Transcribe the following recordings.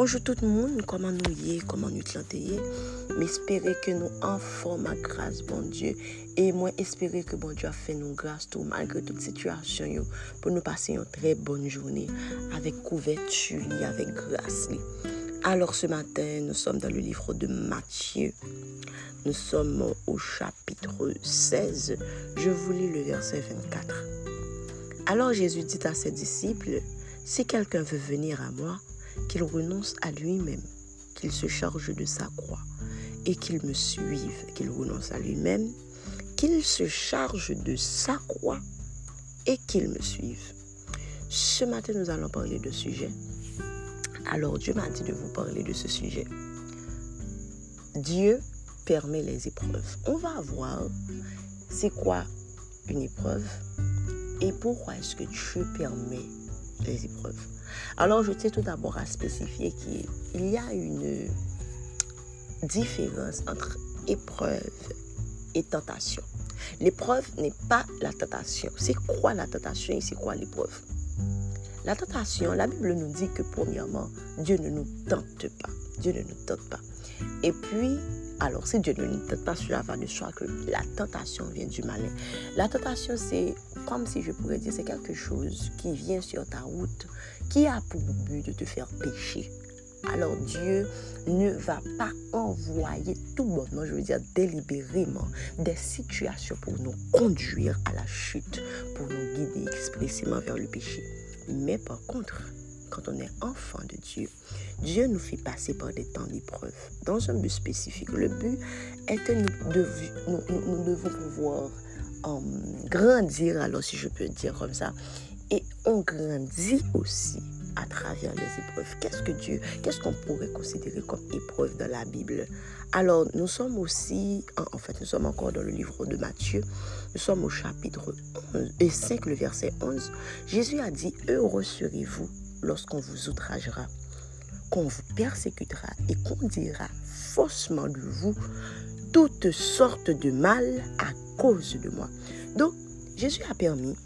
Bonjour tout le monde, comment nous y est, comment nous plantez M'espérer que nous enfants ma grâce, bon Dieu. Et moi, espérer que bon Dieu a fait nous grâce tout malgré toute situation yo, pour nous passer une très bonne journée avec couverture, avec grâce. Alors ce matin, nous sommes dans le livre de Matthieu. Nous sommes au chapitre 16. Je vous lis le verset 24. Alors Jésus dit à ses disciples, si quelqu'un veut venir à moi, qu'il renonce à lui-même, qu'il se charge de sa croix et qu'il me suive, qu'il renonce à lui-même, qu'il se charge de sa croix et qu'il me suive. Ce matin, nous allons parler de sujet. Alors Dieu m'a dit de vous parler de ce sujet. Dieu permet les épreuves. On va voir c'est quoi une épreuve et pourquoi est-ce que Dieu permet les épreuves. Alors, je tiens tout d'abord à spécifier qu'il y a une différence entre épreuve et tentation. L'épreuve n'est pas la tentation. C'est quoi la tentation et c'est quoi l'épreuve? La tentation, la Bible nous dit que premièrement, Dieu ne nous tente pas. Dieu ne nous tente pas. Et puis, alors si Dieu ne nous tente pas, cela va de soi que la tentation vient du malin. La tentation, c'est comme si je pourrais dire, c'est quelque chose qui vient sur ta route, qui a pour but de te faire pécher. Alors Dieu ne va pas envoyer tout bonnement, je veux dire délibérément, des situations pour nous conduire à la chute, pour nous guider expressément vers le péché. Mais par contre, quand on est enfant de Dieu, Dieu nous fait passer par des temps d'épreuve dans un but spécifique. Le but est que nous, devons pouvoir grandir, alors si je peux dire comme ça. Et on grandit aussi à travers les épreuves. Qu'est-ce que Dieu, qu'est-ce qu'on pourrait considérer comme épreuve dans la Bible? Alors, nous sommes aussi, en fait, nous sommes encore dans le livre de Matthieu. Nous sommes au chapitre 11 et 5, le verset 11. Jésus a dit, heureux serez-vous lorsqu'on vous outragera, qu'on vous persécutera et qu'on dira faussement de vous toutes sortes de mal à cause de moi. Donc, Jésus a permis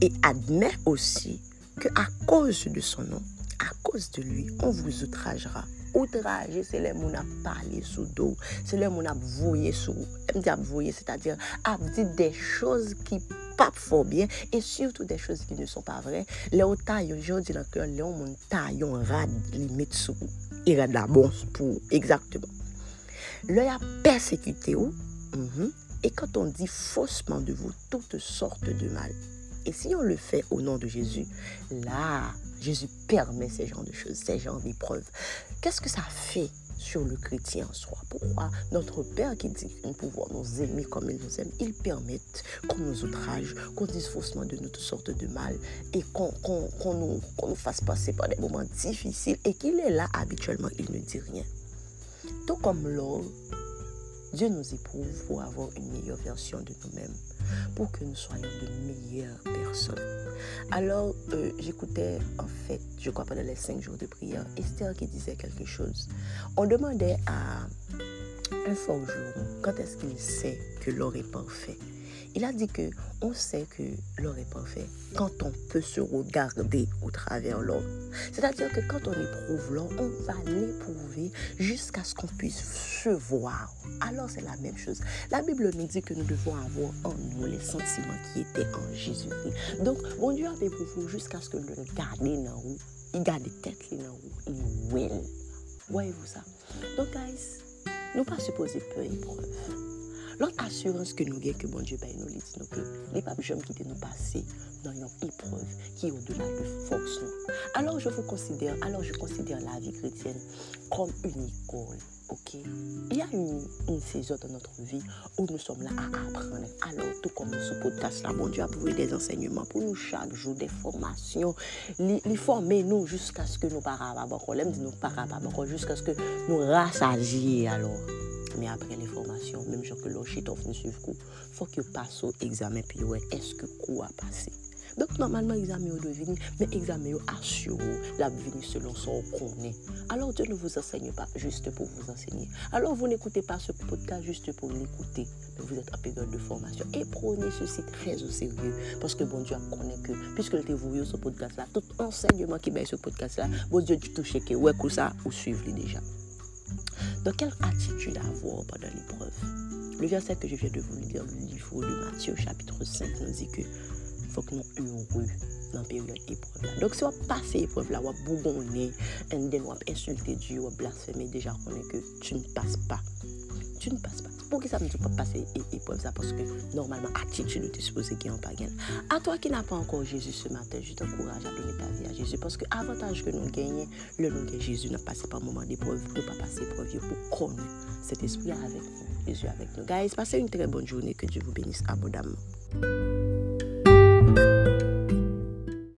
et admet aussi que à cause de son nom, à cause de lui, on vous outragera. outraje, se le moun ap pale sou do, se le moun ap voye sou, mdi ap voye, se ta dire ap di de chouz ki pap fò bien, e surtout de chouz ki ne son pa vre, le ou tayon, jondi lankyon, le ou moun tayon rad limit sou, i rad la bons pou, exactement. Le ya persekute ou, mm -hmm, e kanton di fosman de vou, toute sorte de mal, et si on le fait au nom de Jésus, là, Jésus permet ces genres de choses, ces genres d'épreuves. Qu'est-ce que ça fait sur le chrétien en soi? Pourquoi notre Père qui dit qu'il pouvoir nous aimer comme il nous aime, il permet qu'on nous outrage, qu'on dise faussement de nous toutes sortes de mal et qu'on nous, nous fasse passer par des moments difficiles et qu'il est là habituellement, il ne dit rien. Tout comme l'or, Dieu nous éprouve pour avoir une meilleure version de nous-mêmes, pour que nous soyons de meilleures personnes. Alors, euh, j'écoutais en fait, je crois pendant les cinq jours de prière, Esther qui disait quelque chose. On demandait à un forgeron quand est-ce qu'il sait que l'or est parfait. Il a dit que on sait que l'or est parfait quand on peut se regarder au travers l'or. C'est-à-dire que quand on éprouve l'or, on va l'éprouver jusqu'à ce qu'on puisse se voir. Alors c'est la même chose. La Bible nous dit que nous devons avoir en nous les sentiments qui étaient en Jésus-Christ. Donc, mon Dieu a éprouvé jusqu'à ce que nous regardions dans où il garde tête dans où il will. Voyez-vous ça? Donc, guys, nous pas supposer peu épreuve. L'autre assurance que nous avons, que bon Dieu paye nous, dit que les papes qui nous passer dans une épreuve qui est au-delà de force. Alors je vous considère, alors je considère la vie chrétienne comme une école. Il y a une, une, saison dans notre vie où nous sommes là à apprendre. Alors, tout comme ce podcast là, bon Dieu a prouvé des enseignements pour nous chaque jour, des formations, les, former nous jusqu'à ce que nous pas jusqu'à ce que nous rassagions alors. Mais après les formations, même genre que l'orchite ne suivre coup, faut que passe au examen puis ouais, est-ce que quoi a passé? Donc, normalement, l'examen doit venir, mais l'examen assure la selon son connaît. Alors, Dieu ne vous enseigne pas juste pour vous enseigner. Alors, vous n'écoutez pas ce podcast juste pour l'écouter, vous êtes en période de formation. Et prenez ceci très au sérieux, parce que bon Dieu connaît que, puisque vous voué ce podcast-là, tout enseignement qui met ce podcast-là, bon Dieu, tu touches que, ouais, ça, ou suivez déjà. Donc, quelle attitude avoir pendant l'épreuve Le verset que je viens de vous lire le livre de Matthieu, chapitre 5, nous dit que faut que nous heureux dans la période d'épreuve. Donc, si on passe l'épreuve, là, on bougonner, on insulter Dieu, on blasphémer, déjà on est que tu ne passes pas tu ne passes pas. Pour qui ça ne peut pas passer épreuve ça Parce que normalement, attitude, tu supposes qu'il n'y a pas gain. À toi qui n'as pas encore Jésus ce matin, je t'encourage à donner ta vie à Jésus. Parce que avantage que nous gagnons, le nom de Jésus n'a passé par moment d'épreuve, ne pas passer épreuve pour qu'on cet esprit avec nous, Jésus avec nous. Guys, passez une très bonne journée. Que Dieu vous bénisse abondamment.